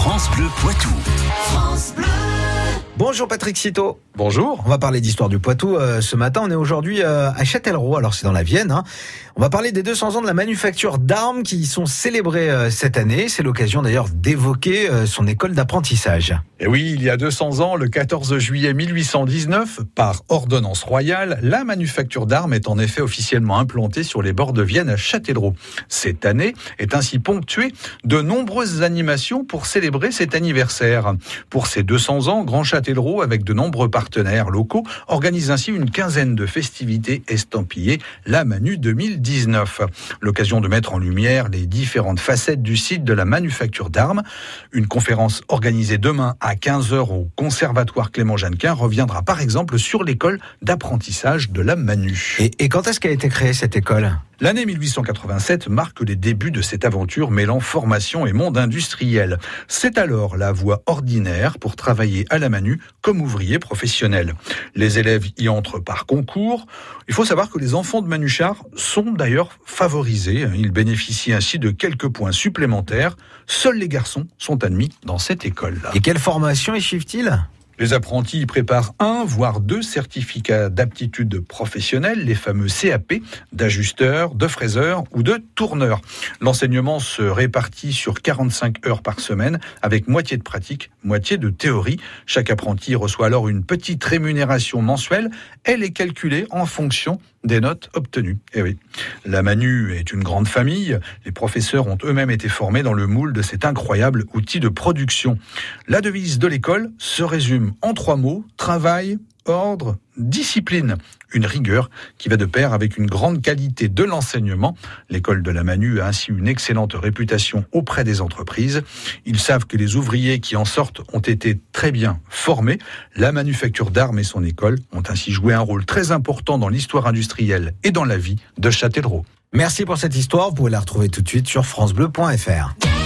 France Bleu Poitou. Bonjour Patrick Citeau. Bonjour. On va parler d'histoire du Poitou euh, ce matin. On est aujourd'hui euh, à Châtellerault, alors c'est dans la Vienne. hein. On va parler des 200 ans de la manufacture d'armes qui y sont célébrés euh, cette année. C'est l'occasion d'ailleurs d'évoquer euh, son école d'apprentissage. Et oui, il y a 200 ans, le 14 juillet 1819, par ordonnance royale, la manufacture d'armes est en effet officiellement implantée sur les bords de Vienne à Châtellerault. Cette année est ainsi ponctuée de nombreuses animations pour célébrer cet anniversaire. Pour ces 200 ans, Grand Châtellerault, avec de nombreux partenaires locaux, organise ainsi une quinzaine de festivités estampillées la Manu 2019. L'occasion de mettre en lumière les différentes facettes du site de la manufacture d'armes. Une conférence organisée demain à 15h au Conservatoire Clément Jeannequin reviendra par exemple sur l'école d'apprentissage de la Manu. Et, et quand est-ce qu'a été créée cette école? L'année 1887 marque les débuts de cette aventure mêlant formation et monde industriel. C'est alors la voie ordinaire pour travailler à la Manu comme ouvrier professionnel. Les élèves y entrent par concours. Il faut savoir que les enfants de Manuchard sont d'ailleurs favorisés. Ils bénéficient ainsi de quelques points supplémentaires. Seuls les garçons sont admis dans cette école. Et quelle formation y suivent-ils? Les apprentis y préparent un, voire deux certificats d'aptitude professionnelle, les fameux CAP, d'ajusteur, de fraiseur ou de tourneur. L'enseignement se répartit sur 45 heures par semaine, avec moitié de pratique, moitié de théorie. Chaque apprenti reçoit alors une petite rémunération mensuelle. Elle est calculée en fonction des notes obtenues. Eh oui. La Manu est une grande famille. Les professeurs ont eux-mêmes été formés dans le moule de cet incroyable outil de production. La devise de l'école se résume en trois mots travail, ordre, discipline. Une rigueur qui va de pair avec une grande qualité de l'enseignement. L'école de la Manu a ainsi une excellente réputation auprès des entreprises. Ils savent que les ouvriers qui en sortent ont été très bien formés. La manufacture d'armes et son école ont ainsi joué un rôle très important dans l'histoire industrielle et dans la vie de Châtellerault. Merci pour cette histoire. Vous pouvez la retrouver tout de suite sur francebleu.fr.